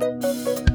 Música